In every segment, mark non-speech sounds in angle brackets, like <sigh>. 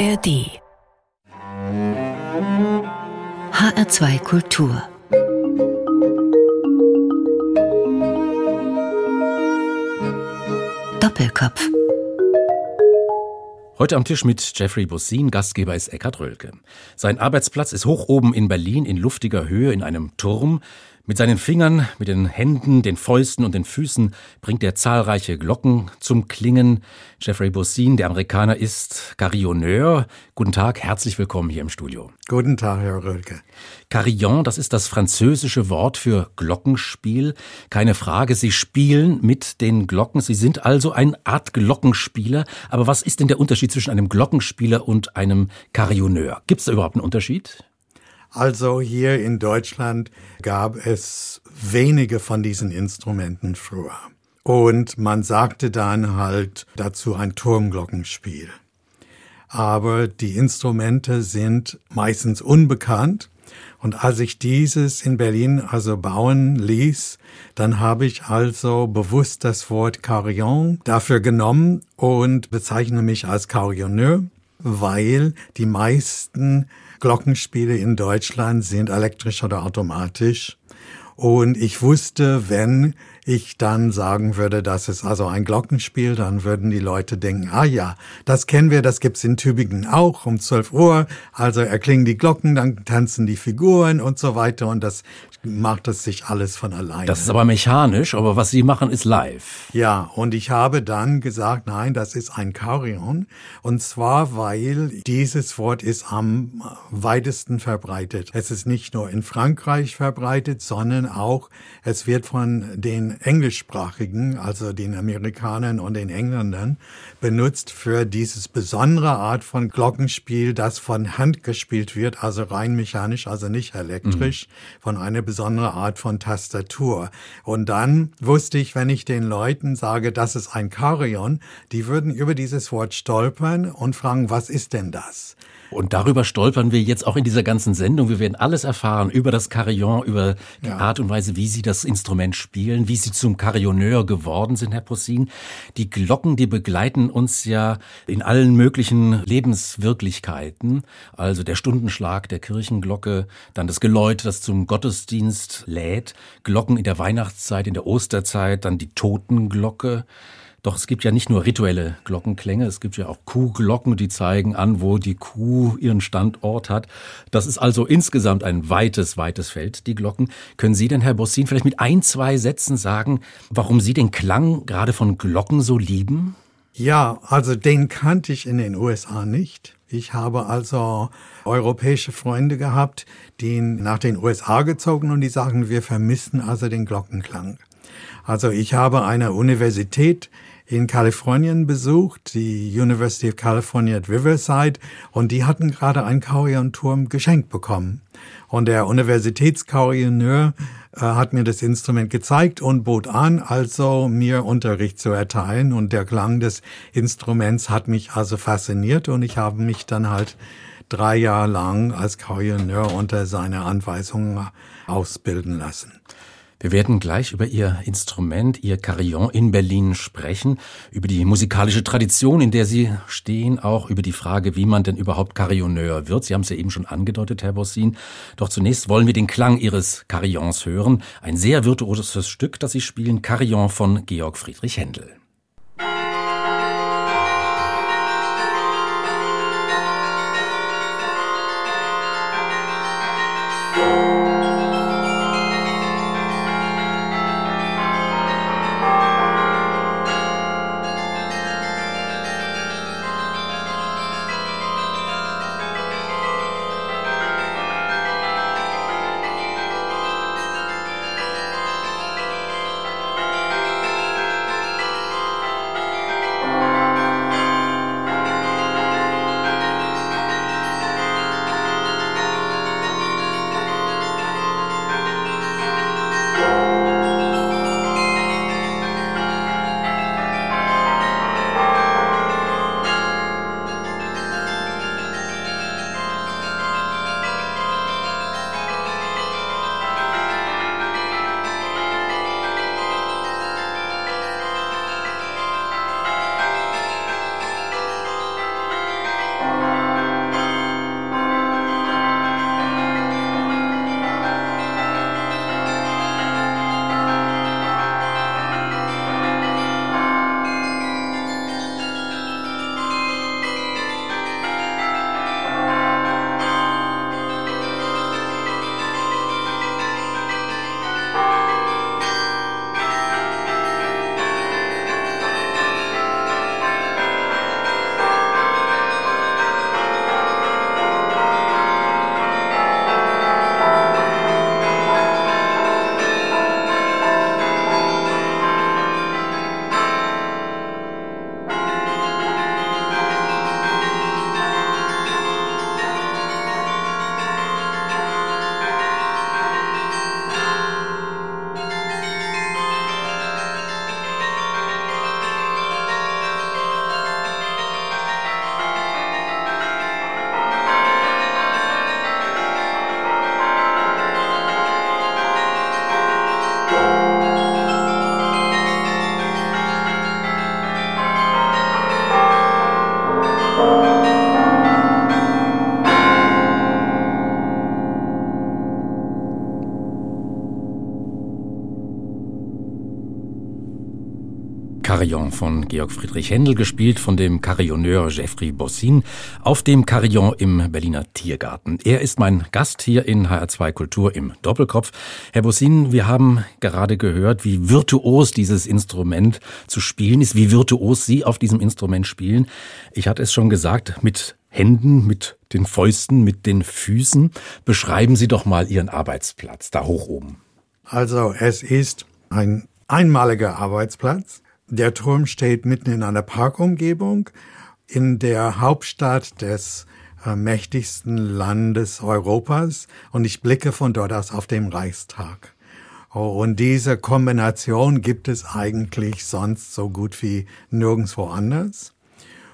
ARD HR2 Kultur Doppelkopf Heute am Tisch mit Jeffrey Bussin, Gastgeber ist Eckhard Rölke. Sein Arbeitsplatz ist hoch oben in Berlin in luftiger Höhe in einem Turm. Mit seinen Fingern, mit den Händen, den Fäusten und den Füßen bringt er zahlreiche Glocken zum Klingen. Jeffrey Bussin, der Amerikaner, ist Carillonneur. Guten Tag, herzlich willkommen hier im Studio. Guten Tag, Herr Rölke. Carillon, das ist das französische Wort für Glockenspiel. Keine Frage, Sie spielen mit den Glocken. Sie sind also eine Art Glockenspieler. Aber was ist denn der Unterschied zwischen einem Glockenspieler und einem Carillonneur? Gibt es da überhaupt einen Unterschied? Also hier in Deutschland gab es wenige von diesen Instrumenten früher. Und man sagte dann halt dazu ein Turmglockenspiel. Aber die Instrumente sind meistens unbekannt. Und als ich dieses in Berlin also bauen ließ, dann habe ich also bewusst das Wort Carillon dafür genommen und bezeichne mich als Carillonneur, weil die meisten Glockenspiele in Deutschland sind elektrisch oder automatisch. Und ich wusste, wenn ich dann sagen würde, das ist also ein Glockenspiel, dann würden die Leute denken, ah ja, das kennen wir, das gibt's in Tübingen auch um 12 Uhr. Also erklingen die Glocken, dann tanzen die Figuren und so weiter und das macht es sich alles von alleine. Das ist aber mechanisch, aber was Sie machen, ist live. Ja, und ich habe dann gesagt, nein, das ist ein Carillon. Und zwar, weil dieses Wort ist am weitesten verbreitet. Es ist nicht nur in Frankreich verbreitet, sondern auch, es wird von den Englischsprachigen, also den Amerikanern und den Engländern, benutzt für dieses besondere Art von Glockenspiel, das von Hand gespielt wird, also rein mechanisch, also nicht elektrisch, mhm. von einer besondere Art von Tastatur. Und dann wusste ich, wenn ich den Leuten sage, das ist ein Carillon, die würden über dieses Wort stolpern und fragen, was ist denn das? Und darüber stolpern wir jetzt auch in dieser ganzen Sendung. Wir werden alles erfahren über das Carillon, über die ja. Art und Weise, wie Sie das Instrument spielen, wie Sie zum Carillonneur geworden sind, Herr Possin. Die Glocken, die begleiten uns ja in allen möglichen Lebenswirklichkeiten. Also der Stundenschlag der Kirchenglocke, dann das Geläut, das zum Gottesdienst lädt, Glocken in der Weihnachtszeit, in der Osterzeit, dann die Totenglocke. Doch es gibt ja nicht nur rituelle Glockenklänge, es gibt ja auch Kuhglocken, die zeigen an, wo die Kuh ihren Standort hat. Das ist also insgesamt ein weites, weites Feld, die Glocken. Können Sie denn, Herr Bossin, vielleicht mit ein, zwei Sätzen sagen, warum Sie den Klang gerade von Glocken so lieben? Ja, also den kannte ich in den USA nicht. Ich habe also europäische Freunde gehabt, die nach den USA gezogen und die sagen, wir vermissen also den Glockenklang. Also ich habe eine Universität in Kalifornien besucht, die University of California at Riverside, und die hatten gerade einen Carillon-Turm geschenkt bekommen. Und der Universitätscarillonneur äh, hat mir das Instrument gezeigt und bot an, also mir Unterricht zu erteilen. Und der Klang des Instruments hat mich also fasziniert und ich habe mich dann halt drei Jahre lang als Carillonneur unter seiner Anweisung ausbilden lassen. Wir werden gleich über Ihr Instrument, Ihr Carillon in Berlin sprechen, über die musikalische Tradition, in der Sie stehen, auch über die Frage, wie man denn überhaupt Carillonneur wird. Sie haben es ja eben schon angedeutet, Herr Bossin. Doch zunächst wollen wir den Klang Ihres Carillons hören. Ein sehr virtuoses Stück, das Sie spielen, Carillon von Georg Friedrich Händel. Carillon von Georg Friedrich Händel, gespielt von dem Carillonneur Jeffrey Bossin auf dem Carillon im Berliner Tiergarten. Er ist mein Gast hier in HR2 Kultur im Doppelkopf. Herr Bossin, wir haben gerade gehört, wie virtuos dieses Instrument zu spielen ist, wie virtuos Sie auf diesem Instrument spielen. Ich hatte es schon gesagt, mit Händen, mit den Fäusten, mit den Füßen. Beschreiben Sie doch mal Ihren Arbeitsplatz da hoch oben. Also es ist ein einmaliger Arbeitsplatz. Der Turm steht mitten in einer Parkumgebung in der Hauptstadt des äh, mächtigsten Landes Europas und ich blicke von dort aus auf den Reichstag. Oh, und diese Kombination gibt es eigentlich sonst so gut wie nirgendwo anders.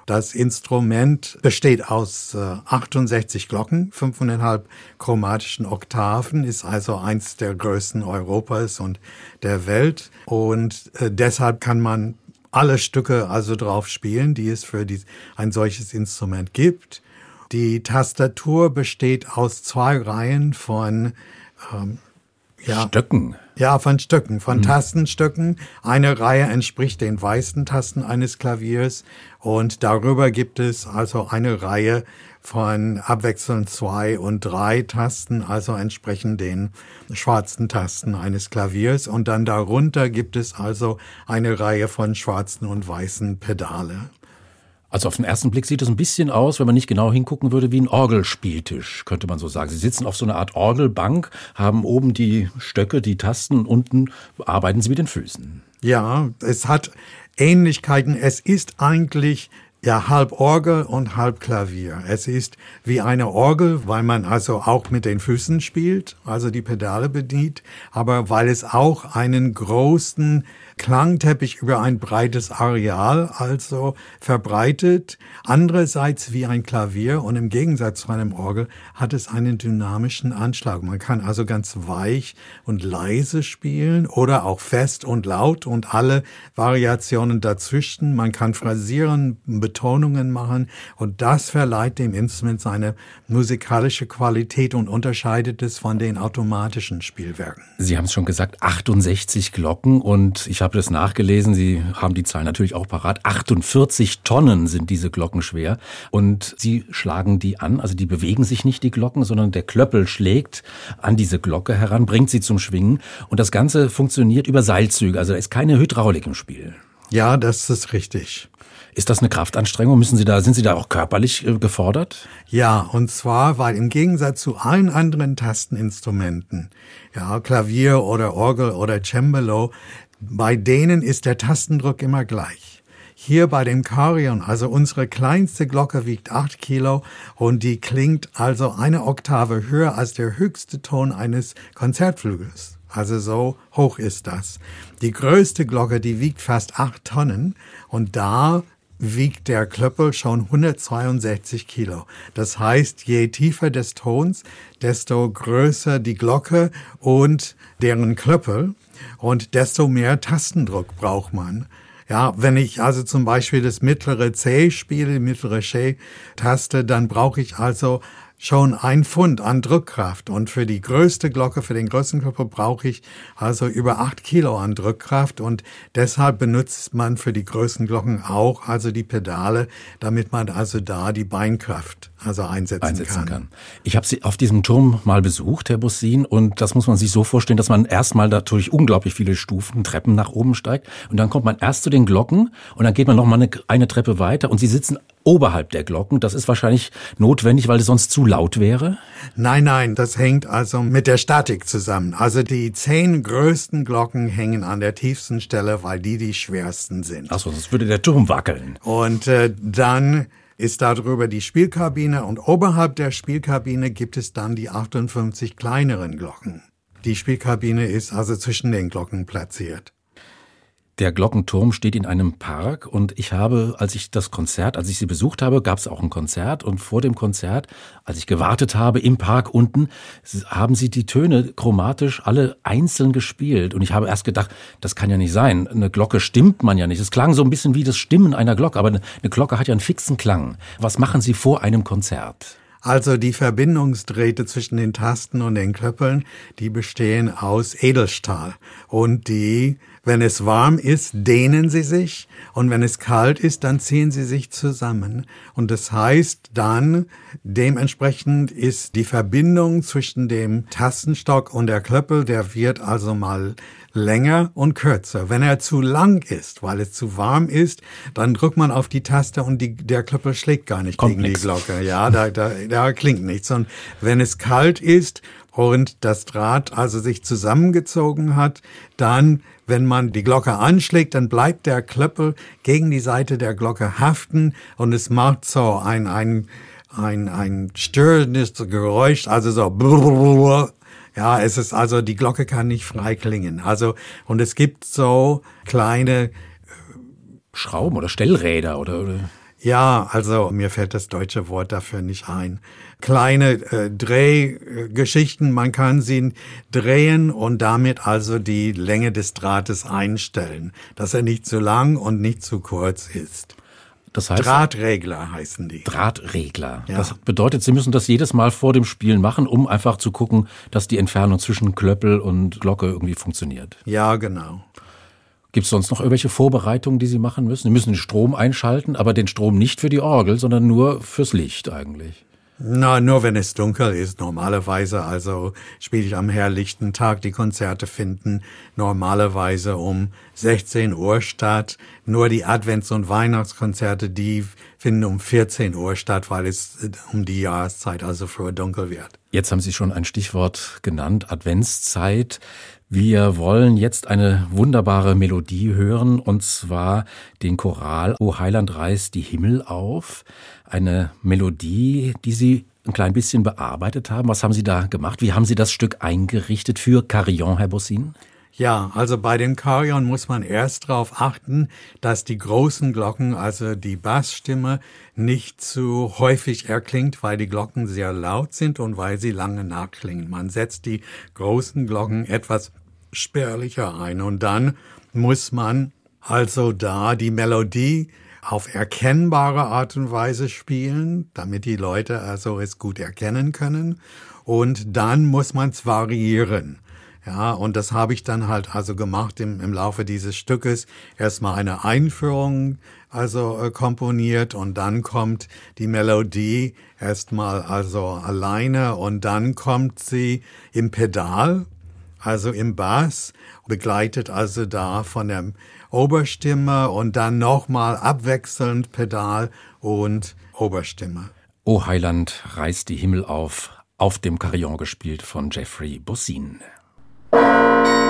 Das Instrument besteht aus äh, 68 Glocken, fünfeinhalb chromatischen Oktaven, ist also eins der größten Europas und der Welt. Und äh, deshalb kann man alle Stücke also drauf spielen, die es für die, ein solches Instrument gibt. Die Tastatur besteht aus zwei Reihen von ähm, ja, Stöcken. Ja, von Stücken, von mhm. Tastenstücken. Eine Reihe entspricht den weißen Tasten eines Klaviers und darüber gibt es also eine Reihe von abwechselnd zwei und drei Tasten, also entsprechend den schwarzen Tasten eines Klaviers. Und dann darunter gibt es also eine Reihe von schwarzen und weißen Pedale. Also auf den ersten Blick sieht es ein bisschen aus, wenn man nicht genau hingucken würde, wie ein Orgelspieltisch, könnte man so sagen. Sie sitzen auf so einer Art Orgelbank, haben oben die Stöcke, die Tasten, unten arbeiten sie mit den Füßen. Ja, es hat Ähnlichkeiten. Es ist eigentlich ja, halb Orgel und halb Klavier. Es ist wie eine Orgel, weil man also auch mit den Füßen spielt, also die Pedale bedient, aber weil es auch einen großen Klangteppich über ein breites Areal also verbreitet. Andererseits wie ein Klavier und im Gegensatz zu einem Orgel hat es einen dynamischen Anschlag. Man kann also ganz weich und leise spielen oder auch fest und laut und alle Variationen dazwischen. Man kann phrasieren, Betonungen machen und das verleiht dem Instrument seine musikalische Qualität und unterscheidet es von den automatischen Spielwerken. Sie haben es schon gesagt, 68 Glocken und ich habe das nachgelesen. Sie haben die Zahl natürlich auch parat. 48 Tonnen sind diese Glocken schwer. Und Sie schlagen die an. Also die bewegen sich nicht, die Glocken, sondern der Klöppel schlägt an diese Glocke heran, bringt sie zum Schwingen. Und das Ganze funktioniert über Seilzüge. Also da ist keine Hydraulik im Spiel. Ja, das ist richtig. Ist das eine Kraftanstrengung? Müssen Sie da, sind Sie da auch körperlich äh, gefordert? Ja, und zwar, weil im Gegensatz zu allen anderen Tasteninstrumenten, ja, Klavier oder Orgel oder Cembalo, bei denen ist der Tastendruck immer gleich. Hier bei dem Carillon, also unsere kleinste Glocke wiegt acht Kilo und die klingt also eine Oktave höher als der höchste Ton eines Konzertflügels. Also so hoch ist das. Die größte Glocke, die wiegt fast acht Tonnen und da wiegt der Klöppel schon 162 Kilo. Das heißt, je tiefer des Tons, desto größer die Glocke und deren Klöppel und desto mehr Tastendruck braucht man. Ja, wenn ich also zum Beispiel das mittlere C spiele, die mittlere C-Taste, dann brauche ich also schon ein Pfund an Drückkraft. Und für die größte Glocke, für den größten Körper brauche ich also über acht Kilo an Drückkraft. Und deshalb benutzt man für die größten Glocken auch also die Pedale, damit man also da die Beinkraft also einsetzen, einsetzen kann. kann. Ich habe Sie auf diesem Turm mal besucht, Herr Bussin, und das muss man sich so vorstellen, dass man erstmal natürlich unglaublich viele Stufen, Treppen nach oben steigt und dann kommt man erst zu den Glocken und dann geht man noch mal eine, eine Treppe weiter und Sie sitzen oberhalb der Glocken. Das ist wahrscheinlich notwendig, weil es sonst zu laut wäre? Nein, nein, das hängt also mit der Statik zusammen. Also die zehn größten Glocken hängen an der tiefsten Stelle, weil die die schwersten sind. Achso, sonst würde der Turm wackeln. Und äh, dann ist darüber die Spielkabine und oberhalb der Spielkabine gibt es dann die 58 kleineren Glocken. Die Spielkabine ist also zwischen den Glocken platziert. Der Glockenturm steht in einem Park und ich habe, als ich das Konzert, als ich sie besucht habe, gab es auch ein Konzert und vor dem Konzert, als ich gewartet habe im Park unten, haben sie die Töne chromatisch alle einzeln gespielt und ich habe erst gedacht, das kann ja nicht sein. Eine Glocke stimmt man ja nicht. Es klang so ein bisschen wie das Stimmen einer Glocke, aber eine Glocke hat ja einen fixen Klang. Was machen Sie vor einem Konzert? Also die Verbindungsdrähte zwischen den Tasten und den Klöppeln, die bestehen aus Edelstahl und die Wenn es warm ist, dehnen sie sich und wenn es kalt ist, dann ziehen sie sich zusammen. Und das heißt dann, dementsprechend ist die Verbindung zwischen dem Tastenstock und der Klöppel, der wird also mal länger und kürzer. Wenn er zu lang ist, weil es zu warm ist, dann drückt man auf die Taste und die, der Klöppel schlägt gar nicht Kommt gegen nix. die Glocke. Ja, da, da, da klingt nichts. Und wenn es kalt ist und das Draht also sich zusammengezogen hat, dann wenn man die Glocke anschlägt, dann bleibt der Klöppel gegen die Seite der Glocke haften und es macht so ein, ein, ein, ein störendes Geräusch, also so ja, es ist also, die Glocke kann nicht frei klingen. Also, und es gibt so kleine, Schrauben oder Stellräder oder, oder ja, also mir fällt das deutsche Wort dafür nicht ein. Kleine äh, Drehgeschichten, man kann sie drehen und damit also die Länge des Drahtes einstellen, dass er nicht zu lang und nicht zu kurz ist. das heißt Drahtregler heißen die. Drahtregler. Ja. Das bedeutet, Sie müssen das jedes Mal vor dem Spielen machen, um einfach zu gucken, dass die Entfernung zwischen Klöppel und Glocke irgendwie funktioniert. Ja, genau. Gibt es sonst noch irgendwelche Vorbereitungen, die Sie machen müssen? Sie müssen den Strom einschalten, aber den Strom nicht für die Orgel, sondern nur fürs Licht eigentlich. Na, nur wenn es dunkel ist. Normalerweise, also spiele ich am herrlichten Tag. Die Konzerte finden normalerweise um 16 Uhr statt. Nur die Advents- und Weihnachtskonzerte, die finden um 14 Uhr statt, weil es äh, um die Jahreszeit also früher dunkel wird. Jetzt haben Sie schon ein Stichwort genannt, Adventszeit. Wir wollen jetzt eine wunderbare Melodie hören, und zwar den Choral O Heiland reißt die Himmel auf. Eine Melodie, die Sie ein klein bisschen bearbeitet haben. Was haben Sie da gemacht? Wie haben Sie das Stück eingerichtet für Carillon, Herr Bossin? Ja, also bei dem Carillon muss man erst darauf achten, dass die großen Glocken, also die Bassstimme, nicht zu häufig erklingt, weil die Glocken sehr laut sind und weil sie lange nachklingen. Man setzt die großen Glocken etwas spärlicher ein und dann muss man also da die Melodie auf erkennbare Art und Weise spielen, damit die Leute also es gut erkennen können. Und dann muss man es variieren. Ja, und das habe ich dann halt also gemacht im, im Laufe dieses Stückes. Erstmal eine Einführung, also äh, komponiert und dann kommt die Melodie erstmal also alleine und dann kommt sie im Pedal, also im Bass, begleitet also da von der Oberstimme und dann nochmal abwechselnd Pedal und Oberstimme. O Heiland reißt die Himmel auf, auf dem Carillon gespielt von Jeffrey Bossin. O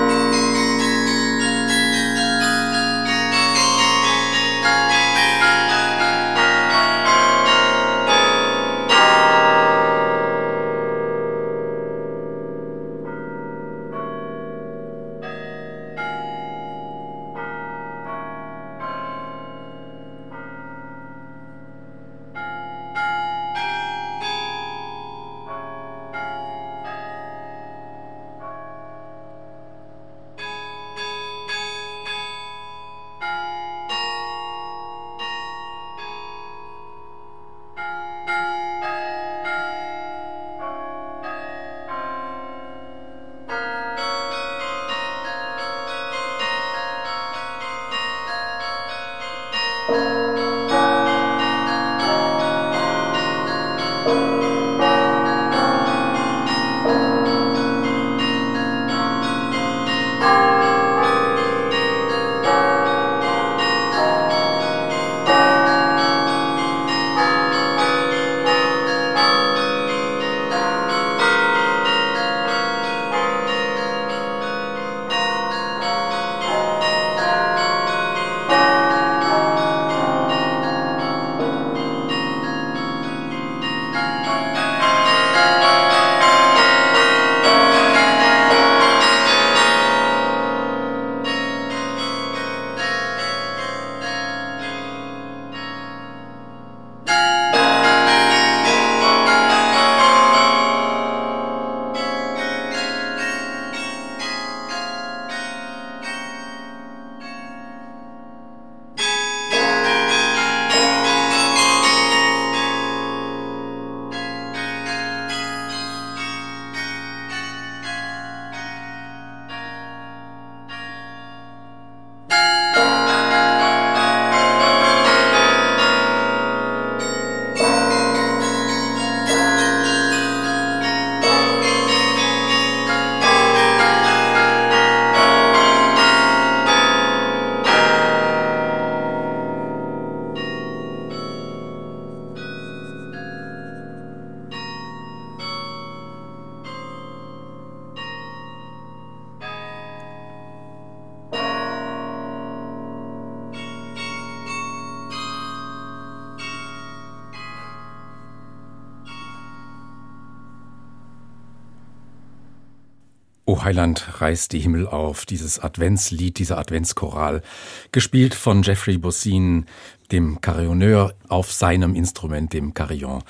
Heiland reißt die Himmel auf, dieses Adventslied, dieser Adventschoral, gespielt von Jeffrey Bossin, dem Carillonneur auf seinem Instrument, dem Carillon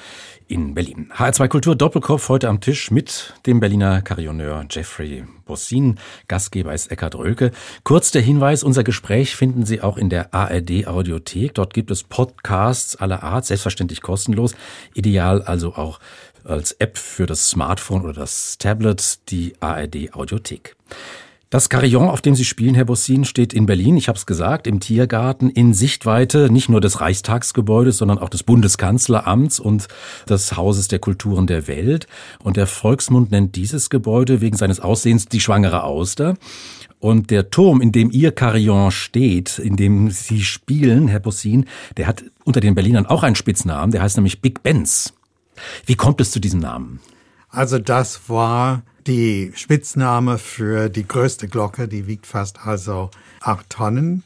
in Berlin. HR2 Kultur Doppelkopf heute am Tisch mit dem Berliner Carillonneur Jeffrey Bossin. Gastgeber ist Eckhard Rölke. Kurz der Hinweis, unser Gespräch finden Sie auch in der ARD Audiothek. Dort gibt es Podcasts aller Art, selbstverständlich kostenlos. Ideal also auch als App für das Smartphone oder das Tablet die ARD Audiothek. Das Carillon, auf dem Sie spielen, Herr Bossin, steht in Berlin, ich habe es gesagt, im Tiergarten in Sichtweite nicht nur des Reichstagsgebäudes, sondern auch des Bundeskanzleramts und des Hauses der Kulturen der Welt. Und der Volksmund nennt dieses Gebäude wegen seines Aussehens die schwangere Auster. Und der Turm, in dem Ihr Carillon steht, in dem Sie spielen, Herr Bossin, der hat unter den Berlinern auch einen Spitznamen, der heißt nämlich Big Benz. Wie kommt es zu diesem Namen? Also das war die Spitzname für die größte Glocke, die wiegt fast also acht Tonnen.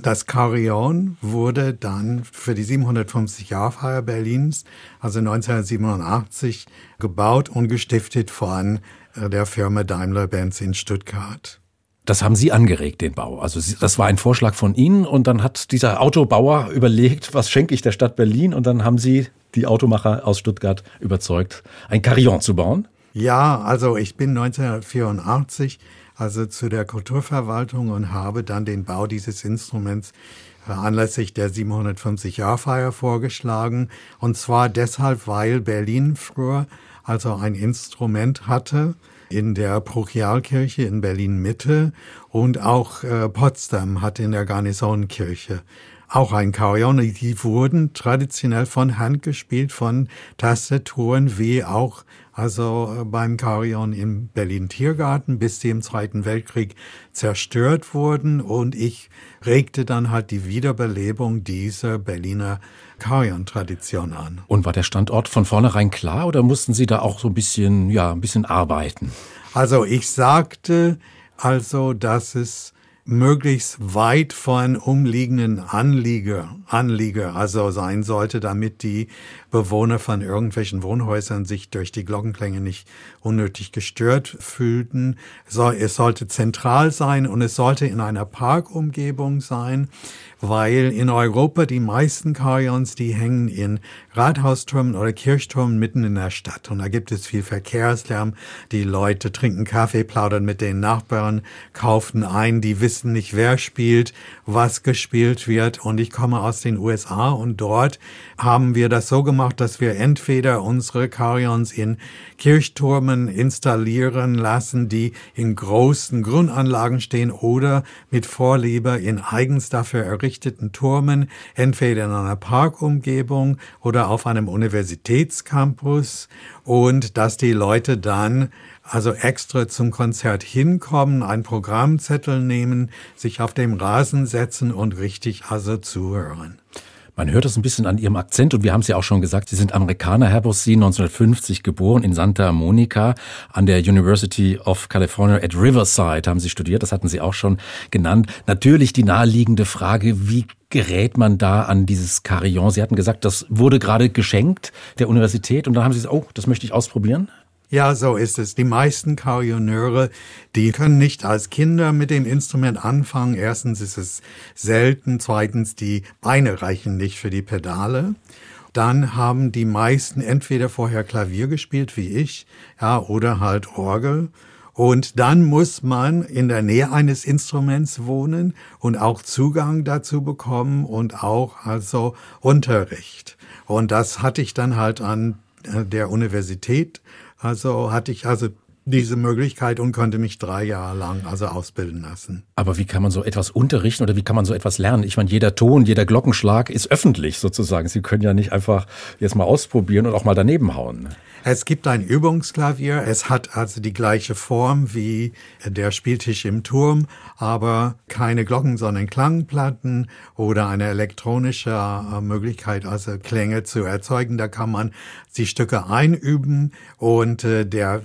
Das Carillon wurde dann für die 750-Jahr-Feier Berlins, also 1987, gebaut und gestiftet von äh, der Firma Daimler-Benz in Stuttgart. Das haben Sie angeregt, den Bau. Also das war ein Vorschlag von Ihnen und dann hat dieser Autobauer überlegt, was schenke ich der Stadt Berlin und dann haben Sie die Automacher aus Stuttgart überzeugt, ein Carillon zu bauen. Ja, also ich bin 1984 also zu der Kulturverwaltung und habe dann den Bau dieses Instruments äh, anlässlich der 750-Jahr-Feier vorgeschlagen. Und zwar deshalb, weil Berlin früher also ein Instrument hatte, in der Prochialkirche in Berlin Mitte und auch äh, Potsdam hat in der Garnisonkirche auch ein Carillon. Die wurden traditionell von Hand gespielt, von Tastaturen, wie auch also äh, beim Carillon im Berlin Tiergarten, bis sie im Zweiten Weltkrieg zerstört wurden. Und ich regte dann halt die Wiederbelebung dieser Berliner Carillon-Tradition an. Und war der Standort von vornherein klar oder mussten Sie da auch so ein bisschen, ja, ein bisschen arbeiten? Also ich sagte also, dass es möglichst weit von umliegenden Anlieger, Anlieger also sein sollte, damit die Bewohner von irgendwelchen Wohnhäusern sich durch die Glockenklänge nicht unnötig gestört fühlten. Es sollte zentral sein und es sollte in einer Parkumgebung sein, weil in Europa die meisten Carillons, die hängen in Rathaustürmen oder Kirchtürmen mitten in der Stadt. Und da gibt es viel Verkehrslärm. Die Leute trinken Kaffee, plaudern mit den Nachbarn, kaufen ein, die wissen nicht, wer spielt, was gespielt wird. Und ich komme aus den USA und dort haben wir das so gemacht, dass wir entweder unsere Carillons in Kirchtürmen installieren lassen, die in großen Grundanlagen stehen oder mit Vorliebe in eigens dafür errichteten Turmen, entweder in einer Parkumgebung oder auf einem Universitätscampus und dass die Leute dann also extra zum Konzert hinkommen, einen Programmzettel nehmen, sich auf dem Rasen setzen und richtig also zuhören. Man hört es ein bisschen an Ihrem Akzent und wir haben es ja auch schon gesagt, Sie sind Amerikaner, Herr Bossi, 1950 geboren in Santa Monica an der University of California at Riverside haben Sie studiert, das hatten Sie auch schon genannt. Natürlich die naheliegende Frage, wie gerät man da an dieses Carillon? Sie hatten gesagt, das wurde gerade geschenkt der Universität und dann haben Sie gesagt, oh, das möchte ich ausprobieren. Ja, so ist es. Die meisten Carillonneure, die können nicht als Kinder mit dem Instrument anfangen. Erstens ist es selten. Zweitens, die Beine reichen nicht für die Pedale. Dann haben die meisten entweder vorher Klavier gespielt, wie ich, ja, oder halt Orgel. Und dann muss man in der Nähe eines Instruments wohnen und auch Zugang dazu bekommen und auch also Unterricht. Und das hatte ich dann halt an äh, der Universität also hatte ich also diese Möglichkeit und konnte mich drei Jahre lang also ausbilden lassen. Aber wie kann man so etwas unterrichten oder wie kann man so etwas lernen? Ich meine, jeder Ton, jeder Glockenschlag ist öffentlich sozusagen. Sie können ja nicht einfach jetzt mal ausprobieren und auch mal daneben hauen. Es gibt ein Übungsklavier. Es hat also die gleiche Form wie der Spieltisch im Turm, aber keine Glocken, sondern Klangplatten oder eine elektronische äh, Möglichkeit, also Klänge zu erzeugen. Da kann man die Stücke einüben und äh, der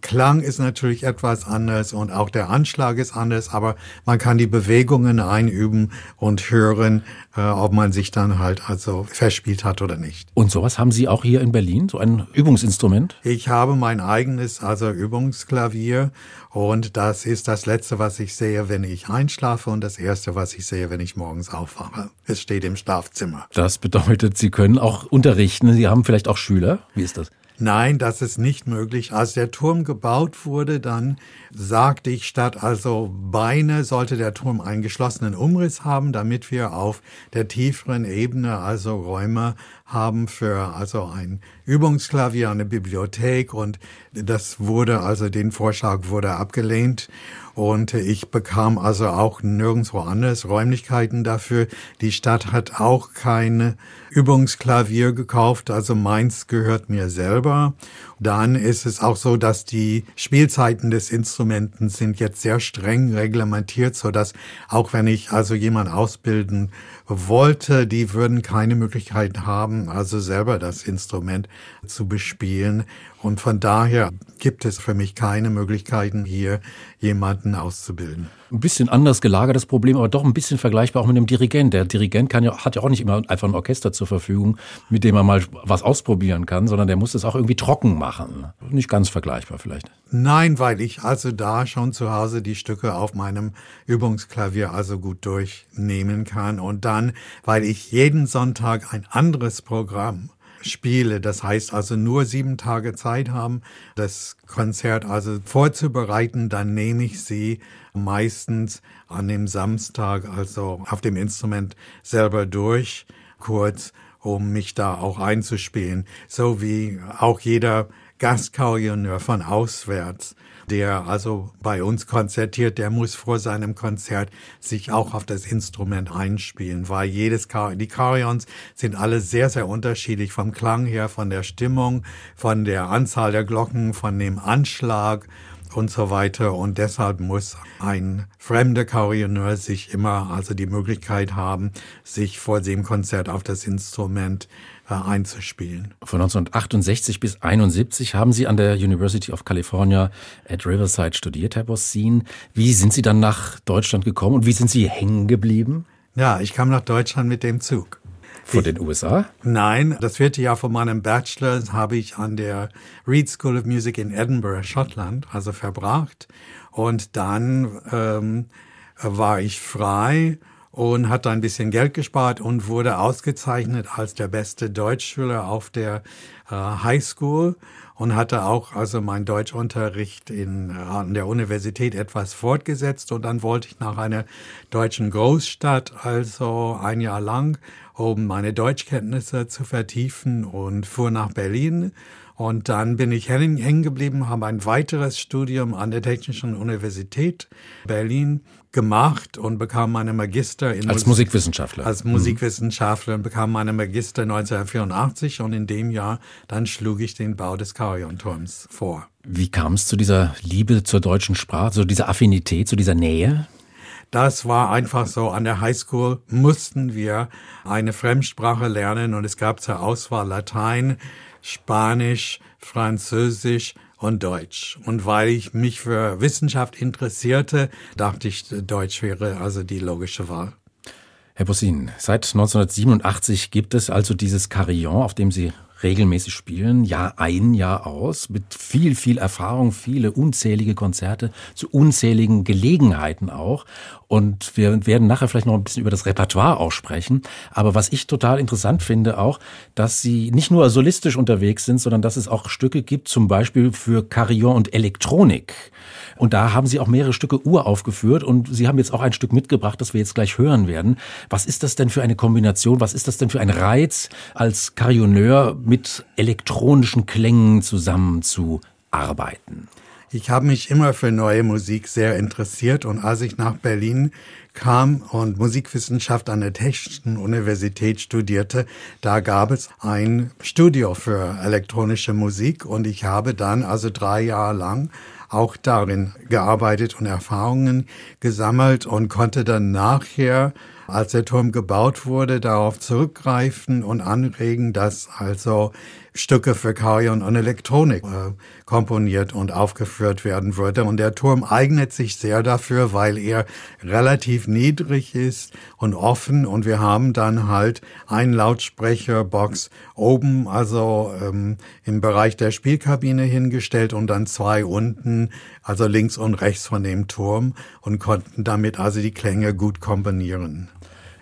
Klang ist natürlich etwas anders und auch der Anschlag ist anders, aber man kann die Bewegungen einüben und hören, äh, ob man sich dann halt also verspielt hat oder nicht. Und sowas haben Sie auch hier in Berlin, so ein Übungsinstrument? Ich habe mein eigenes also Übungsklavier und das ist das letzte, was ich sehe, wenn ich einschlafe und das erste, was ich sehe, wenn ich morgens aufwache. Es steht im Schlafzimmer. Das bedeutet, Sie können auch unterrichten. Sie haben vielleicht auch Schüler. Wie ist das? Nein, das ist nicht möglich. Als der Turm gebaut wurde, dann sagte ich, statt also Beine sollte der Turm einen geschlossenen Umriss haben, damit wir auf der tieferen Ebene also Räume haben für also ein Übungsklavier, eine Bibliothek und das wurde also den Vorschlag wurde abgelehnt und ich bekam also auch nirgendwo anders Räumlichkeiten dafür. Die Stadt hat auch keine Übungsklavier gekauft, also meins gehört mir selber. Dann ist es auch so, dass die Spielzeiten des Instrumenten sind jetzt sehr streng reglementiert, so dass auch wenn ich also jemand ausbilden wollte, die würden keine Möglichkeit haben, also selber das Instrument zu bespielen. Und von daher gibt es für mich keine Möglichkeiten, hier jemanden auszubilden. Ein bisschen anders gelagertes Problem, aber doch ein bisschen vergleichbar auch mit einem Dirigent. Der Dirigent kann ja, hat ja auch nicht immer einfach ein Orchester zur Verfügung, mit dem er mal was ausprobieren kann, sondern der muss es auch irgendwie trocken machen. Nicht ganz vergleichbar vielleicht. Nein, weil ich also da schon zu Hause die Stücke auf meinem Übungsklavier also gut durchnehmen kann und dann, weil ich jeden Sonntag ein anderes Programm spiele. Das heißt also nur sieben Tage Zeit haben, das Konzert also vorzubereiten. Dann nehme ich sie meistens an dem Samstag, also auf dem Instrument selber durch, kurz, um mich da auch einzuspielen. So wie auch jeder Gastkarioneur von auswärts der also bei uns konzertiert, der muss vor seinem Konzert sich auch auf das Instrument einspielen, weil jedes die Karions sind alle sehr, sehr unterschiedlich vom Klang her, von der Stimmung, von der Anzahl der Glocken, von dem Anschlag und so weiter. Und deshalb muss ein fremder Karioneur sich immer also die Möglichkeit haben, sich vor dem Konzert auf das Instrument einzuspielen. Von 1968 bis 71 haben Sie an der University of California at Riverside studiert, Herr Bossin. Wie sind Sie dann nach Deutschland gekommen und wie sind Sie hängen geblieben? Ja, ich kam nach Deutschland mit dem Zug. Vor den USA? Nein, das vierte Jahr von meinem Bachelor habe ich an der Reed School of Music in Edinburgh, Schottland, also verbracht. Und dann ähm, war ich frei und hat ein bisschen Geld gespart und wurde ausgezeichnet als der beste Deutschschüler auf der äh, High School und hatte auch also mein Deutschunterricht in, äh, an der Universität etwas fortgesetzt und dann wollte ich nach einer deutschen Großstadt also ein Jahr lang, um meine Deutschkenntnisse zu vertiefen und fuhr nach Berlin und dann bin ich hängen geblieben, habe ein weiteres Studium an der Technischen Universität Berlin gemacht und bekam meine Magister in als Musik Musikwissenschaftler. Als mhm. Musikwissenschaftler und bekam meine Magister 1984 und in dem Jahr dann schlug ich den Bau des Carillon-Turms vor. Wie kam es zu dieser Liebe zur deutschen Sprache, zu dieser Affinität, zu dieser Nähe? Das war einfach so. An der Highschool mussten wir eine Fremdsprache lernen und es gab zur Auswahl Latein, Spanisch, Französisch und Deutsch. Und weil ich mich für Wissenschaft interessierte, dachte ich, Deutsch wäre also die logische Wahl. Herr Bossin, seit 1987 gibt es also dieses Carillon, auf dem Sie regelmäßig spielen, Jahr ein, Jahr aus, mit viel, viel Erfahrung, viele unzählige Konzerte, zu unzähligen Gelegenheiten auch. Und wir werden nachher vielleicht noch ein bisschen über das Repertoire auch sprechen. Aber was ich total interessant finde auch, dass Sie nicht nur solistisch unterwegs sind, sondern dass es auch Stücke gibt, zum Beispiel für Carillon und Elektronik. Und da haben Sie auch mehrere Stücke uraufgeführt und Sie haben jetzt auch ein Stück mitgebracht, das wir jetzt gleich hören werden. Was ist das denn für eine Kombination? Was ist das denn für ein Reiz, als Carillonneur mit elektronischen Klängen zusammenzuarbeiten? Ich habe mich immer für neue Musik sehr interessiert und als ich nach Berlin kam und Musikwissenschaft an der Technischen Universität studierte, da gab es ein Studio für elektronische Musik und ich habe dann also drei Jahre lang auch darin gearbeitet und Erfahrungen gesammelt und konnte dann nachher als der Turm gebaut wurde, darauf zurückgreifen und anregen, dass also Stücke für Karajan und Elektronik äh, komponiert und aufgeführt werden würde. Und der Turm eignet sich sehr dafür, weil er relativ niedrig ist und offen und wir haben dann halt einen Lautsprecherbox oben, also ähm, im Bereich der Spielkabine hingestellt und dann zwei unten, also links und rechts von dem Turm und konnten damit also die Klänge gut kombinieren.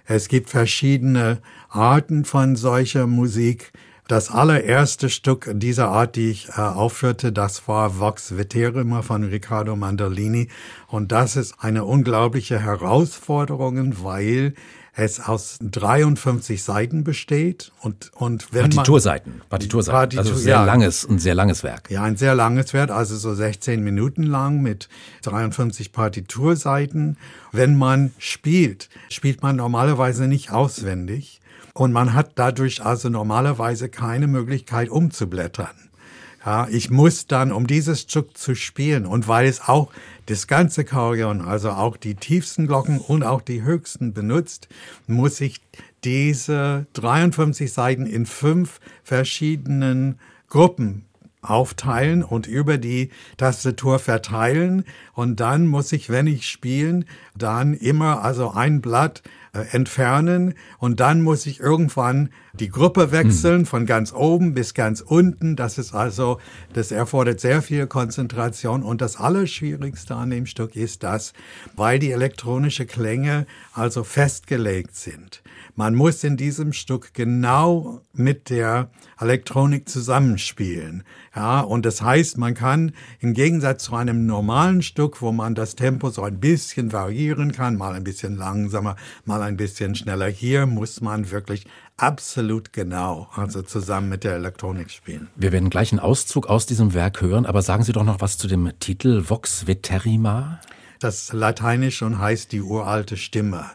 Es gibt verschiedene Arten von solcher Musik. Das allererste Stück dieser Art, die ich äh, aufführte, das war Vox Veterima von Riccardo Mandolini. Und das ist eine unglaubliche Herausforderung, weil es aus 53 Seiten besteht und und wenn Partiturseiten, Partiturseiten, Partitur, also sehr ja, langes ein sehr langes Werk. Ja, ein sehr langes Werk, also so 16 Minuten lang mit 53 Partiturseiten. Wenn man spielt, spielt man normalerweise nicht auswendig und man hat dadurch also normalerweise keine Möglichkeit umzublättern. Ja, ich muss dann, um dieses Stück zu spielen und weil es auch das ganze Korion, also auch die tiefsten Glocken und auch die höchsten benutzt, muss ich diese 53 Seiten in fünf verschiedenen Gruppen aufteilen und über die Tastatur verteilen. Und dann muss ich, wenn ich spielen, dann immer also ein Blatt äh, entfernen und dann muss ich irgendwann die Gruppe wechseln hm. von ganz oben bis ganz unten. Das ist also, das erfordert sehr viel Konzentration und das Allerschwierigste an dem Stück ist das, weil die elektronische Klänge also festgelegt sind. Man muss in diesem Stück genau mit der Elektronik zusammenspielen. Ja, und das heißt, man kann im Gegensatz zu einem normalen Stück, wo man das Tempo so ein bisschen variieren kann, mal ein bisschen langsamer, mal ein bisschen schneller, hier muss man wirklich absolut genau, also zusammen mit der Elektronik spielen. Wir werden gleich einen Auszug aus diesem Werk hören, aber sagen Sie doch noch was zu dem Titel Vox Veterima. Das Lateinisch und heißt die uralte Stimme.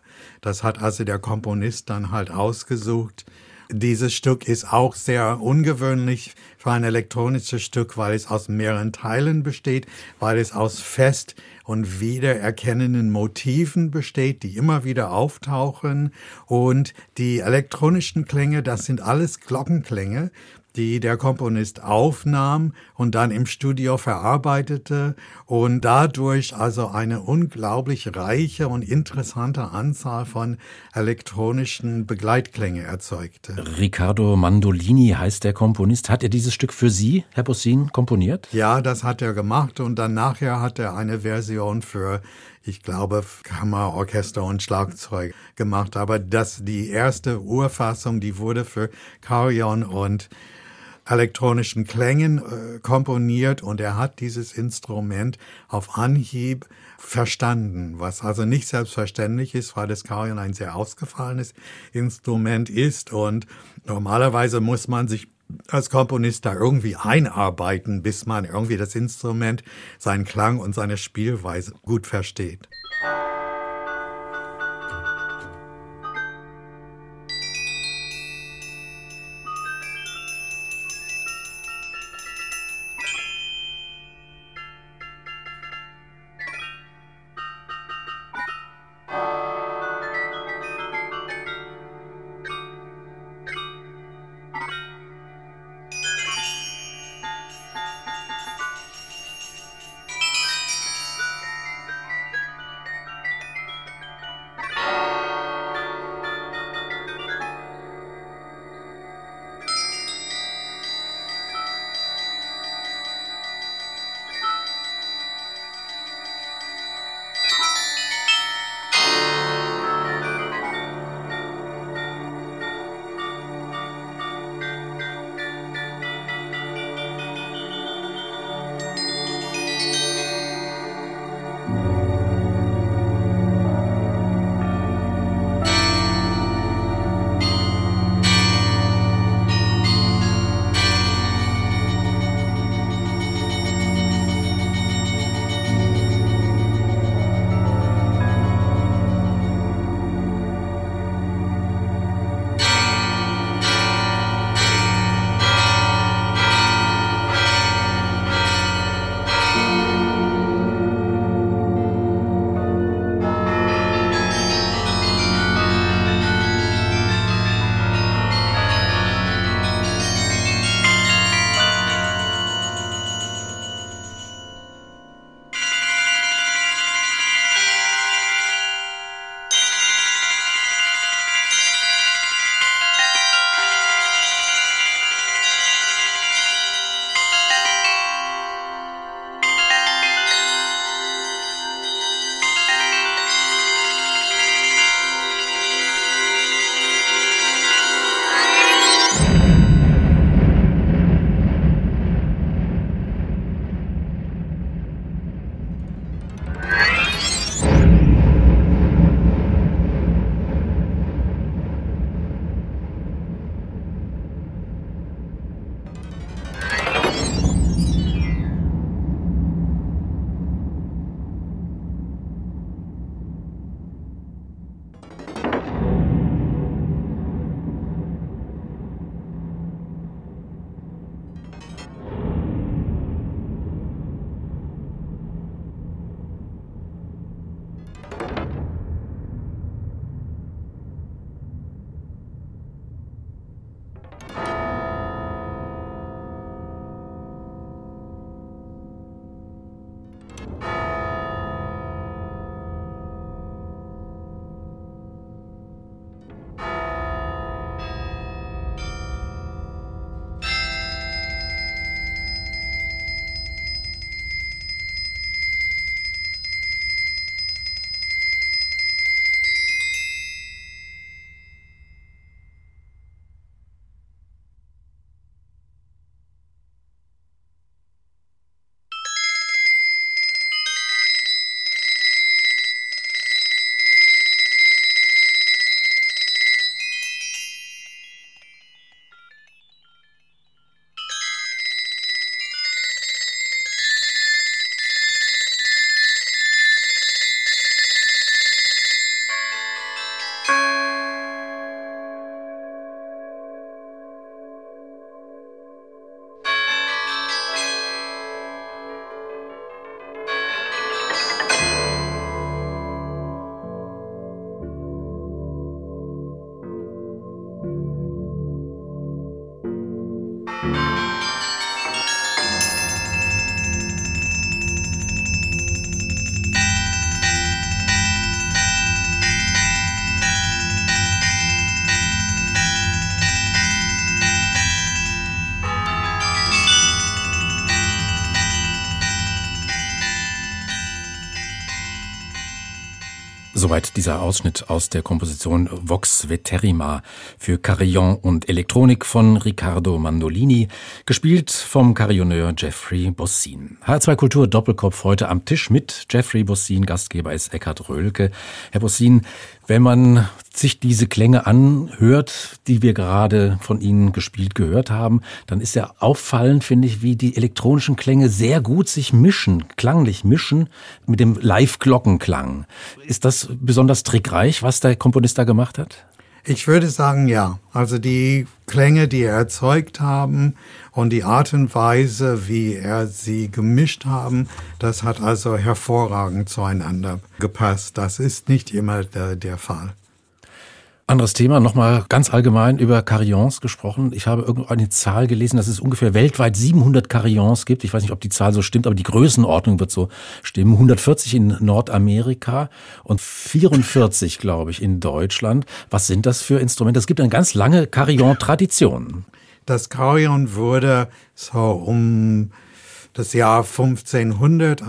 Das hat also der Komponist dann halt ausgesucht. Dieses Stück ist auch sehr ungewöhnlich für ein elektronisches Stück, weil es aus mehreren Teilen besteht, weil es aus fest und wiedererkennenden Motiven besteht, die immer wieder auftauchen. Und die elektronischen Klänge, das sind alles Glockenklänge, die der Komponist aufnahm und dann im Studio verarbeitete und dadurch also eine unglaublich reiche und interessante Anzahl von elektronischen Begleitklänge erzeugte. Riccardo Mandolini heißt der Komponist. Hat er dieses Stück für Sie, Herr Bossin, komponiert? Ja, das hat er gemacht und dann nachher hat er eine Version für ich glaube, Kammerorchester und Schlagzeug gemacht. Aber das, die erste Urfassung, die wurde für Carillon und elektronischen Klängen äh, komponiert und er hat dieses Instrument auf Anhieb verstanden, was also nicht selbstverständlich ist, weil das Karion ein sehr ausgefallenes Instrument ist und normalerweise muss man sich als Komponist da irgendwie einarbeiten, bis man irgendwie das Instrument, seinen Klang und seine Spielweise gut versteht. Soweit dieser Ausschnitt aus der Komposition Vox Veterrima für Carillon und Elektronik von Riccardo Mandolini, gespielt vom Carillonneur Jeffrey Bossin. H2 Kultur Doppelkopf heute am Tisch mit Jeffrey Bossin, Gastgeber ist Eckhard Röhlke. Herr Bossin, wenn man sich diese Klänge anhört, die wir gerade von Ihnen gespielt gehört haben, dann ist ja auffallend, finde ich, wie die elektronischen Klänge sehr gut sich mischen, klanglich mischen mit dem Live-Glockenklang. Ist das besonders trickreich, was der Komponist da gemacht hat? Ich würde sagen, ja. Also die Klänge, die er erzeugt haben und die Art und Weise, wie er sie gemischt haben, das hat also hervorragend zueinander gepasst. Das ist nicht immer der, der Fall. Anderes Thema, nochmal ganz allgemein über Carillons gesprochen. Ich habe irgendwo eine Zahl gelesen, dass es ungefähr weltweit 700 Carillons gibt. Ich weiß nicht, ob die Zahl so stimmt, aber die Größenordnung wird so stimmen. 140 in Nordamerika und 44, glaube ich, in Deutschland. Was sind das für Instrumente? Es gibt eine ganz lange Carillon-Tradition. Das Carillon wurde so um das Jahr 1500 äh,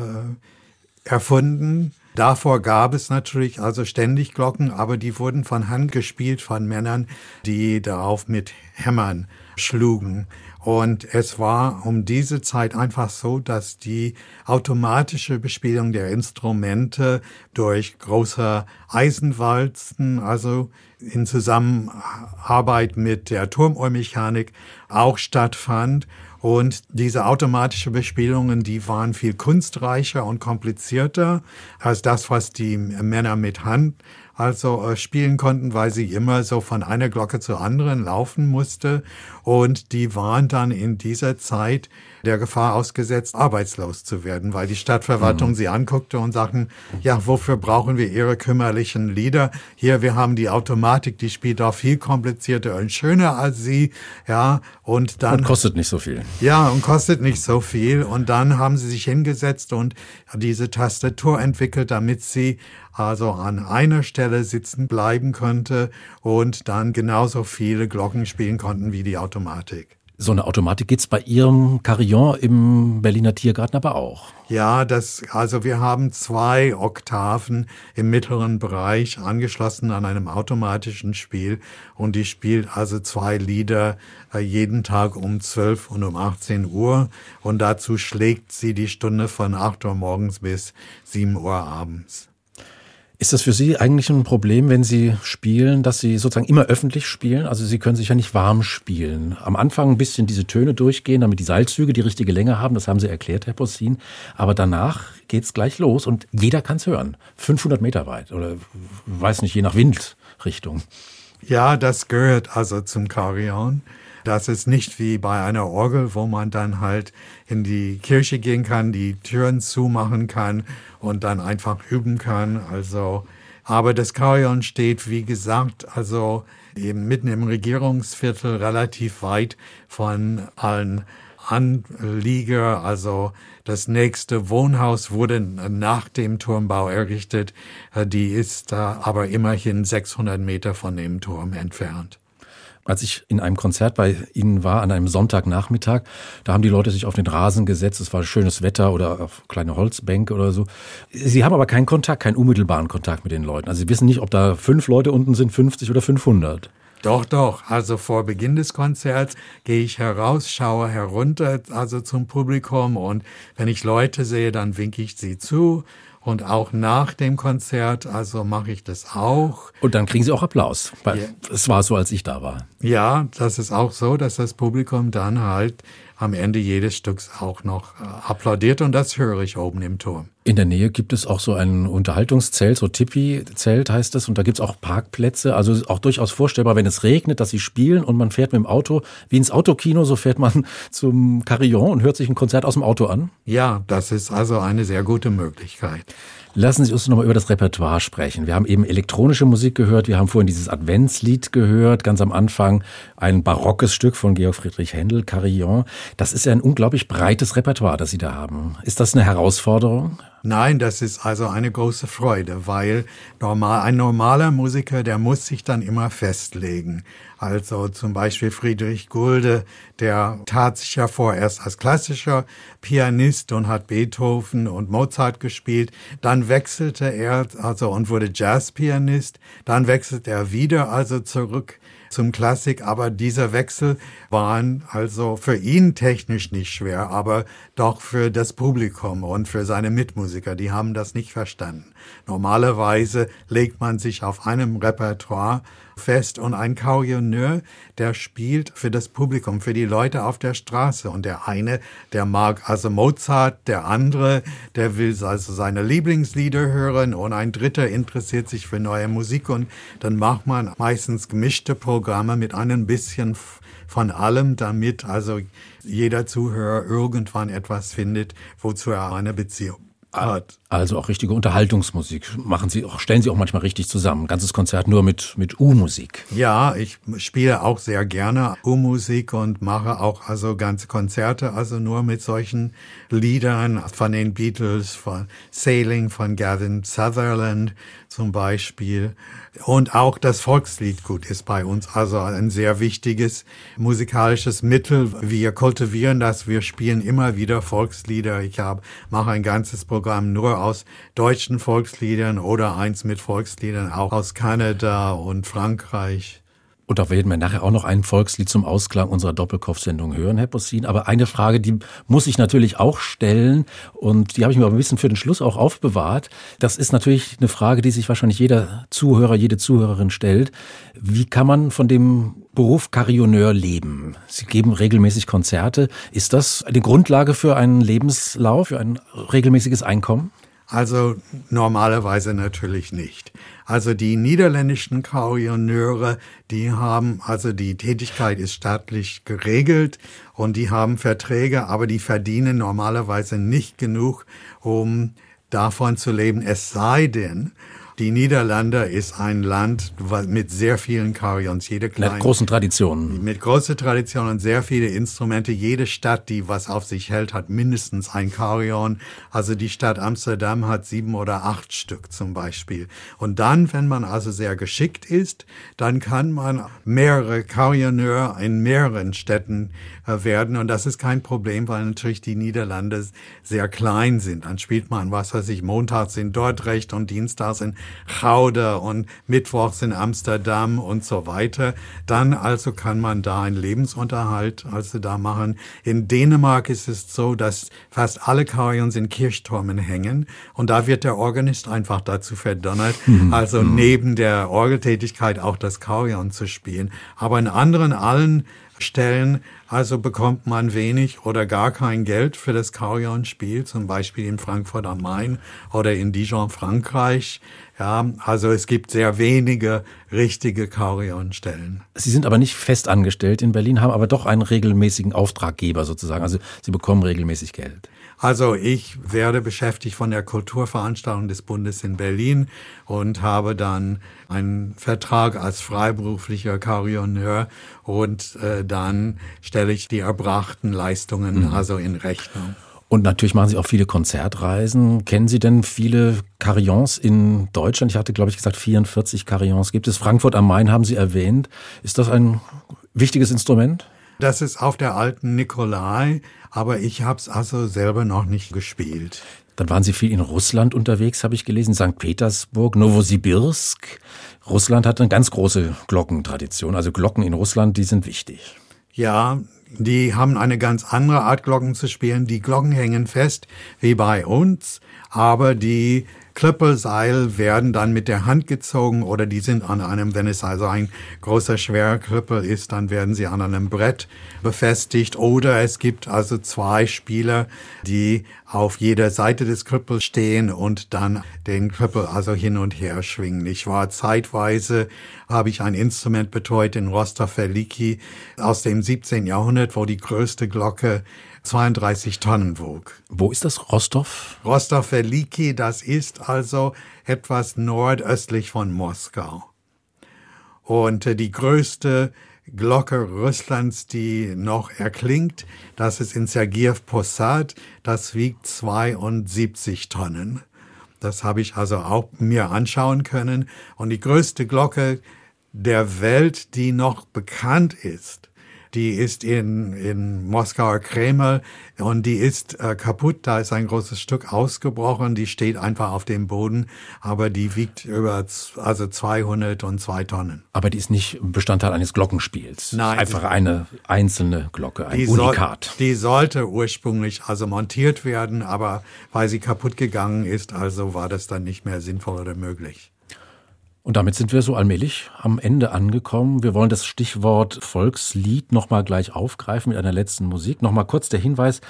erfunden Davor gab es natürlich also ständig Glocken, aber die wurden von Hand gespielt von Männern, die darauf mit Hämmern schlugen. Und es war um diese Zeit einfach so, dass die automatische Bespielung der Instrumente durch große Eisenwalzen, also in Zusammenarbeit mit der Turmuhrmechanik auch stattfand. Und diese automatische Bespielungen, die waren viel kunstreicher und komplizierter als das, was die Männer mit Hand also äh, spielen konnten, weil sie immer so von einer Glocke zur anderen laufen musste. Und die waren dann in dieser Zeit der Gefahr ausgesetzt, arbeitslos zu werden, weil die Stadtverwaltung mhm. sie anguckte und sagten, ja, wofür brauchen wir ihre kümmerlichen Lieder? Hier, wir haben die Automatik, die spielt auch viel komplizierter und schöner als sie, ja, und dann. Und kostet nicht so viel. Ja, und kostet nicht so viel. Und dann haben sie sich hingesetzt und diese Tastatur entwickelt, damit sie also an einer Stelle sitzen bleiben könnte und dann genauso viele Glocken spielen konnten wie die Automatik. So eine Automatik gibt's bei Ihrem Carillon im Berliner Tiergarten aber auch. Ja, das, also wir haben zwei Oktaven im mittleren Bereich angeschlossen an einem automatischen Spiel und die spielt also zwei Lieder äh, jeden Tag um 12 und um 18 Uhr und dazu schlägt sie die Stunde von 8 Uhr morgens bis 7 Uhr abends. Ist das für Sie eigentlich ein Problem, wenn Sie spielen, dass Sie sozusagen immer öffentlich spielen? Also Sie können sich ja nicht warm spielen. Am Anfang ein bisschen diese Töne durchgehen, damit die Seilzüge die richtige Länge haben. Das haben Sie erklärt, Herr Possin. Aber danach geht's gleich los und jeder kann's hören. 500 Meter weit oder weiß nicht, je nach Windrichtung. Ja, das gehört also zum Carillon. Das ist nicht wie bei einer Orgel, wo man dann halt in die Kirche gehen kann, die Türen zumachen kann und dann einfach üben kann. Also, aber das Carillon steht, wie gesagt, also eben mitten im Regierungsviertel relativ weit von allen Anlieger. Also das nächste Wohnhaus wurde nach dem Turmbau errichtet. Die ist aber immerhin 600 Meter von dem Turm entfernt als ich in einem Konzert bei Ihnen war, an einem Sonntagnachmittag, da haben die Leute sich auf den Rasen gesetzt, es war schönes Wetter oder auf kleine Holzbänke oder so. Sie haben aber keinen Kontakt, keinen unmittelbaren Kontakt mit den Leuten. Also Sie wissen nicht, ob da fünf Leute unten sind, 50 oder 500. Doch, doch. Also vor Beginn des Konzerts gehe ich heraus, schaue herunter, also zum Publikum und wenn ich Leute sehe, dann winke ich sie zu und auch nach dem Konzert, also mache ich das auch. Und dann kriegen Sie auch Applaus. Es war so, als ich da war. Ja, das ist auch so, dass das Publikum dann halt am Ende jedes Stücks auch noch äh, applaudiert und das höre ich oben im Turm. In der Nähe gibt es auch so ein Unterhaltungszelt, so Tipi-Zelt heißt es, und da gibt es auch Parkplätze, also auch durchaus vorstellbar, wenn es regnet, dass sie spielen und man fährt mit dem Auto, wie ins Autokino, so fährt man <laughs> zum Carillon und hört sich ein Konzert aus dem Auto an. Ja, das ist also eine sehr gute Möglichkeit. Lassen Sie uns nochmal über das Repertoire sprechen. Wir haben eben elektronische Musik gehört, wir haben vorhin dieses Adventslied gehört, ganz am Anfang ein barockes Stück von Georg Friedrich Händel, Carillon. Das ist ja ein unglaublich breites Repertoire, das Sie da haben. Ist das eine Herausforderung? Nein, das ist also eine große Freude, weil normal, ein normaler Musiker, der muss sich dann immer festlegen. Also zum Beispiel Friedrich Gulde, der tat sich ja vorerst als klassischer Pianist und hat Beethoven und Mozart gespielt. Dann wechselte er also und wurde Jazzpianist. Dann wechselte er wieder also zurück zum Klassik, aber dieser Wechsel waren also für ihn technisch nicht schwer, aber doch für das Publikum und für seine Mitmusiker, die haben das nicht verstanden. Normalerweise legt man sich auf einem Repertoire fest und ein Carillonneur, der spielt für das Publikum, für die Leute auf der Straße. Und der eine, der mag also Mozart, der andere, der will also seine Lieblingslieder hören. Und ein dritter interessiert sich für neue Musik. Und dann macht man meistens gemischte Programme mit einem bisschen von allem, damit also jeder Zuhörer irgendwann etwas findet, wozu er eine Beziehung hat. Also auch richtige Unterhaltungsmusik machen Sie auch, stellen Sie auch manchmal richtig zusammen. ganzes Konzert nur mit, mit U-Musik. Ja, ich spiele auch sehr gerne U-Musik und mache auch also ganze Konzerte, also nur mit solchen Liedern von den Beatles, von Sailing, von Gavin Sutherland zum Beispiel. Und auch das Volksliedgut ist bei uns also ein sehr wichtiges musikalisches Mittel. Wir kultivieren das, wir spielen immer wieder Volkslieder. Ich habe, mache ein ganzes Programm nur aus deutschen Volksliedern oder eins mit Volksliedern auch aus Kanada und Frankreich. Und da werden wir nachher auch noch ein Volkslied zum Ausklang unserer Doppelkopfsendung hören, Herr Possin. Aber eine Frage, die muss ich natürlich auch stellen und die habe ich mir aber ein bisschen für den Schluss auch aufbewahrt. Das ist natürlich eine Frage, die sich wahrscheinlich jeder Zuhörer, jede Zuhörerin stellt. Wie kann man von dem Beruf Carillonneur leben? Sie geben regelmäßig Konzerte. Ist das eine Grundlage für einen Lebenslauf, für ein regelmäßiges Einkommen? Also normalerweise natürlich nicht. Also die niederländischen Carillonneure, die haben, also die Tätigkeit ist staatlich geregelt und die haben Verträge, aber die verdienen normalerweise nicht genug, um davon zu leben. Es sei denn, die Niederlande ist ein Land mit sehr vielen Carillons. Jede kleine, mit großen Traditionen. Mit großen Traditionen und sehr viele Instrumente. Jede Stadt, die was auf sich hält, hat mindestens ein Carillon. Also die Stadt Amsterdam hat sieben oder acht Stück zum Beispiel. Und dann, wenn man also sehr geschickt ist, dann kann man mehrere Carillonneur in mehreren Städten äh, werden. Und das ist kein Problem, weil natürlich die Niederlande sehr klein sind. Dann spielt man, was weiß ich, montags in Dordrecht und dienstags in Gouda und mittwochs in Amsterdam und so weiter. Dann also kann man da einen Lebensunterhalt also da machen. In Dänemark ist es so, dass fast alle Carillons in Kirchturmen hängen und da wird der Organist einfach dazu verdonnert, mhm. also mhm. neben der Orgeltätigkeit auch das Carillon zu spielen. Aber in anderen allen Stellen also bekommt man wenig oder gar kein Geld für das Carillon-Spiel, zum Beispiel in Frankfurt am Main oder in Dijon, Frankreich. Ja, also es gibt sehr wenige richtige Carillon-Stellen. Sie sind aber nicht fest angestellt in Berlin, haben aber doch einen regelmäßigen Auftraggeber sozusagen. Also Sie bekommen regelmäßig Geld. Also ich werde beschäftigt von der Kulturveranstaltung des Bundes in Berlin und habe dann einen Vertrag als freiberuflicher Carillonneur und äh, dann stelle ich die erbrachten Leistungen mhm. also in Rechnung. Und natürlich machen Sie auch viele Konzertreisen. Kennen Sie denn viele Carillons in Deutschland? Ich hatte, glaube ich, gesagt, 44 Carillons gibt es. Frankfurt am Main haben Sie erwähnt. Ist das ein wichtiges Instrument? Das ist auf der alten Nikolai aber ich habe es also selber noch nicht gespielt. Dann waren Sie viel in Russland unterwegs, habe ich gelesen, St. Petersburg, Novosibirsk. Russland hat eine ganz große Glockentradition. Also Glocken in Russland, die sind wichtig. Ja, die haben eine ganz andere Art Glocken zu spielen. Die Glocken hängen fest, wie bei uns, aber die Klöppelseil werden dann mit der Hand gezogen oder die sind an einem, wenn es also ein großer, schwerer Klöppel ist, dann werden sie an einem Brett befestigt oder es gibt also zwei Spieler, die auf jeder Seite des Klöppels stehen und dann den Klöppel also hin und her schwingen. Ich war zeitweise, habe ich ein Instrument betreut in Rostov-Veliki aus dem 17. Jahrhundert, wo die größte Glocke 32 Tonnen wog. Wo ist das? Rostov? Rostov-Veliki, das ist also etwas nordöstlich von Moskau. Und äh, die größte Glocke Russlands, die noch erklingt. Das ist in Sergiev Posad. Das wiegt 72 Tonnen. Das habe ich also auch mir anschauen können. Und die größte Glocke der Welt, die noch bekannt ist, die ist in, in Moskauer Kreml und die ist äh, kaputt. Da ist ein großes Stück ausgebrochen. Die steht einfach auf dem Boden, aber die wiegt über also 202 Tonnen. Aber die ist nicht Bestandteil eines Glockenspiels. Nein. Einfach eine einzelne Glocke, ein die Unikat. Soll, die sollte ursprünglich also montiert werden, aber weil sie kaputt gegangen ist, also war das dann nicht mehr sinnvoll oder möglich. Und damit sind wir so allmählich am Ende angekommen. Wir wollen das Stichwort Volkslied nochmal gleich aufgreifen mit einer letzten Musik. Nochmal kurz der Hinweis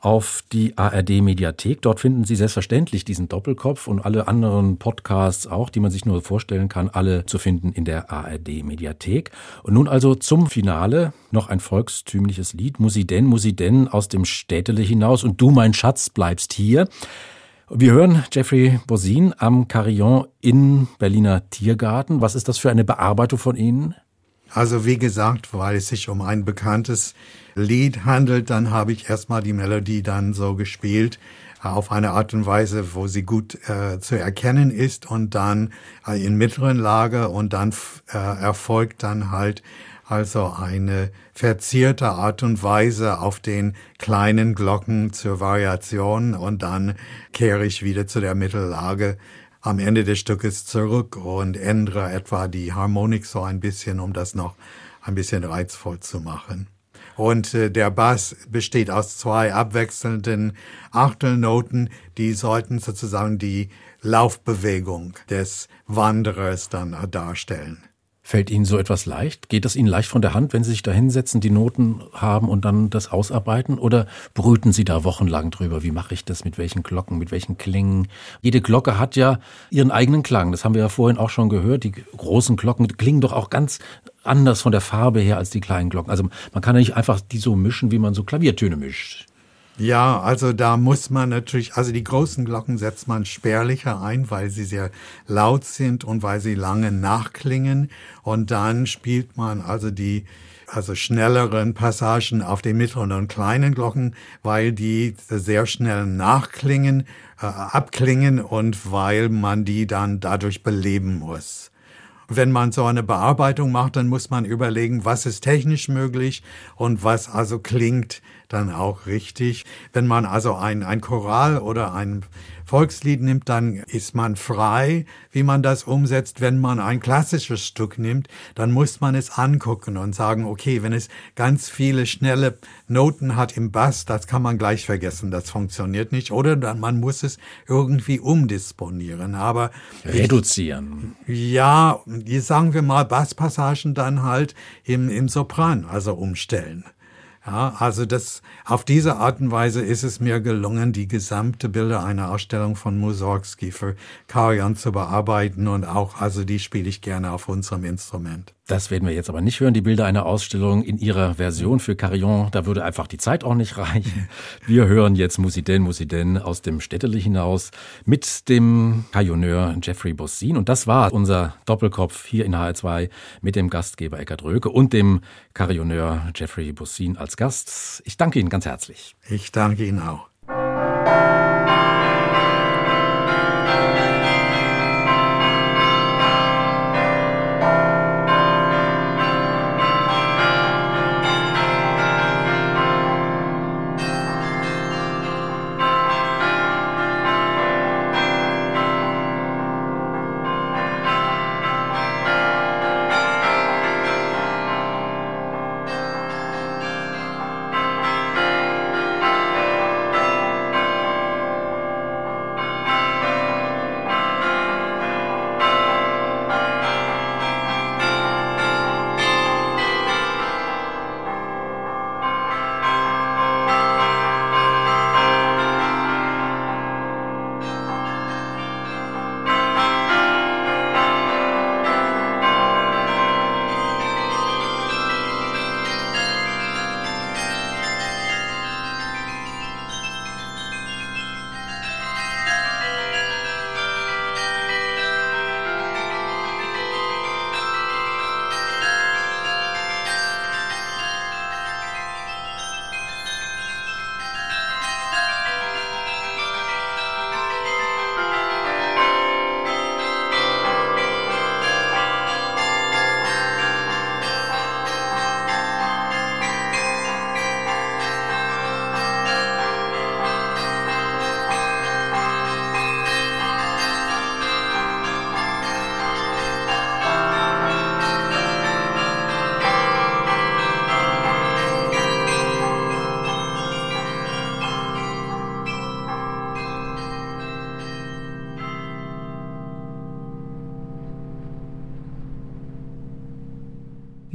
auf die ARD Mediathek. Dort finden Sie selbstverständlich diesen Doppelkopf und alle anderen Podcasts auch, die man sich nur vorstellen kann, alle zu finden in der ARD Mediathek. Und nun also zum Finale noch ein volkstümliches Lied. Musiden, Musiden aus dem Städtele hinaus und du, mein Schatz, bleibst hier. Wir hören Jeffrey Bosin am Carillon in Berliner Tiergarten. Was ist das für eine Bearbeitung von Ihnen? Also wie gesagt, weil es sich um ein bekanntes Lied handelt, dann habe ich erstmal die Melodie dann so gespielt äh, auf eine Art und Weise, wo sie gut äh, zu erkennen ist und dann äh, in mittleren Lage und dann äh, erfolgt dann halt also eine verzierte Art und Weise auf den kleinen Glocken zur Variation und dann kehre ich wieder zu der Mittellage am Ende des Stückes zurück und ändere etwa die Harmonik so ein bisschen, um das noch ein bisschen reizvoll zu machen. Und äh, der Bass besteht aus zwei abwechselnden Achtelnoten, die sollten sozusagen die Laufbewegung des Wanderers dann darstellen. Fällt Ihnen so etwas leicht? Geht das Ihnen leicht von der Hand, wenn Sie sich da hinsetzen, die Noten haben und dann das ausarbeiten? Oder brüten Sie da wochenlang drüber? Wie mache ich das? Mit welchen Glocken? Mit welchen Klingen? Jede Glocke hat ja ihren eigenen Klang. Das haben wir ja vorhin auch schon gehört. Die großen Glocken klingen doch auch ganz anders von der Farbe her als die kleinen Glocken. Also man kann ja nicht einfach die so mischen, wie man so Klaviertöne mischt. Ja, also da muss man natürlich, also die großen Glocken setzt man spärlicher ein, weil sie sehr laut sind und weil sie lange nachklingen. Und dann spielt man also die also schnelleren Passagen auf den mittleren und kleinen Glocken, weil die sehr schnell nachklingen, äh, abklingen und weil man die dann dadurch beleben muss. Wenn man so eine Bearbeitung macht, dann muss man überlegen, was ist technisch möglich und was also klingt dann auch richtig. Wenn man also ein, ein Choral oder ein Volkslied nimmt, dann ist man frei, wie man das umsetzt. Wenn man ein klassisches Stück nimmt, dann muss man es angucken und sagen, okay, wenn es ganz viele schnelle Noten hat im Bass, das kann man gleich vergessen, das funktioniert nicht. Oder dann, man muss es irgendwie umdisponieren. Aber reduzieren. Ich, ja, sagen wir mal Basspassagen dann halt im, im Sopran, also umstellen. Ja, also das, auf diese Art und Weise ist es mir gelungen, die gesamte Bilder einer Ausstellung von Mussorgsky für Karajan zu bearbeiten und auch, also die spiele ich gerne auf unserem Instrument. Das werden wir jetzt aber nicht hören, die Bilder einer Ausstellung in ihrer Version für Carillon. Da würde einfach die Zeit auch nicht reichen. <laughs> Wir hören jetzt Musiden, Musiden aus dem Städtele hinaus mit dem Carillonneur Jeffrey Bossin. Und das war unser Doppelkopf hier in HR2 mit dem Gastgeber Eckhard Röke und dem Carillonneur Jeffrey Bossin als Gast. Ich danke Ihnen ganz herzlich. Ich danke Ihnen auch.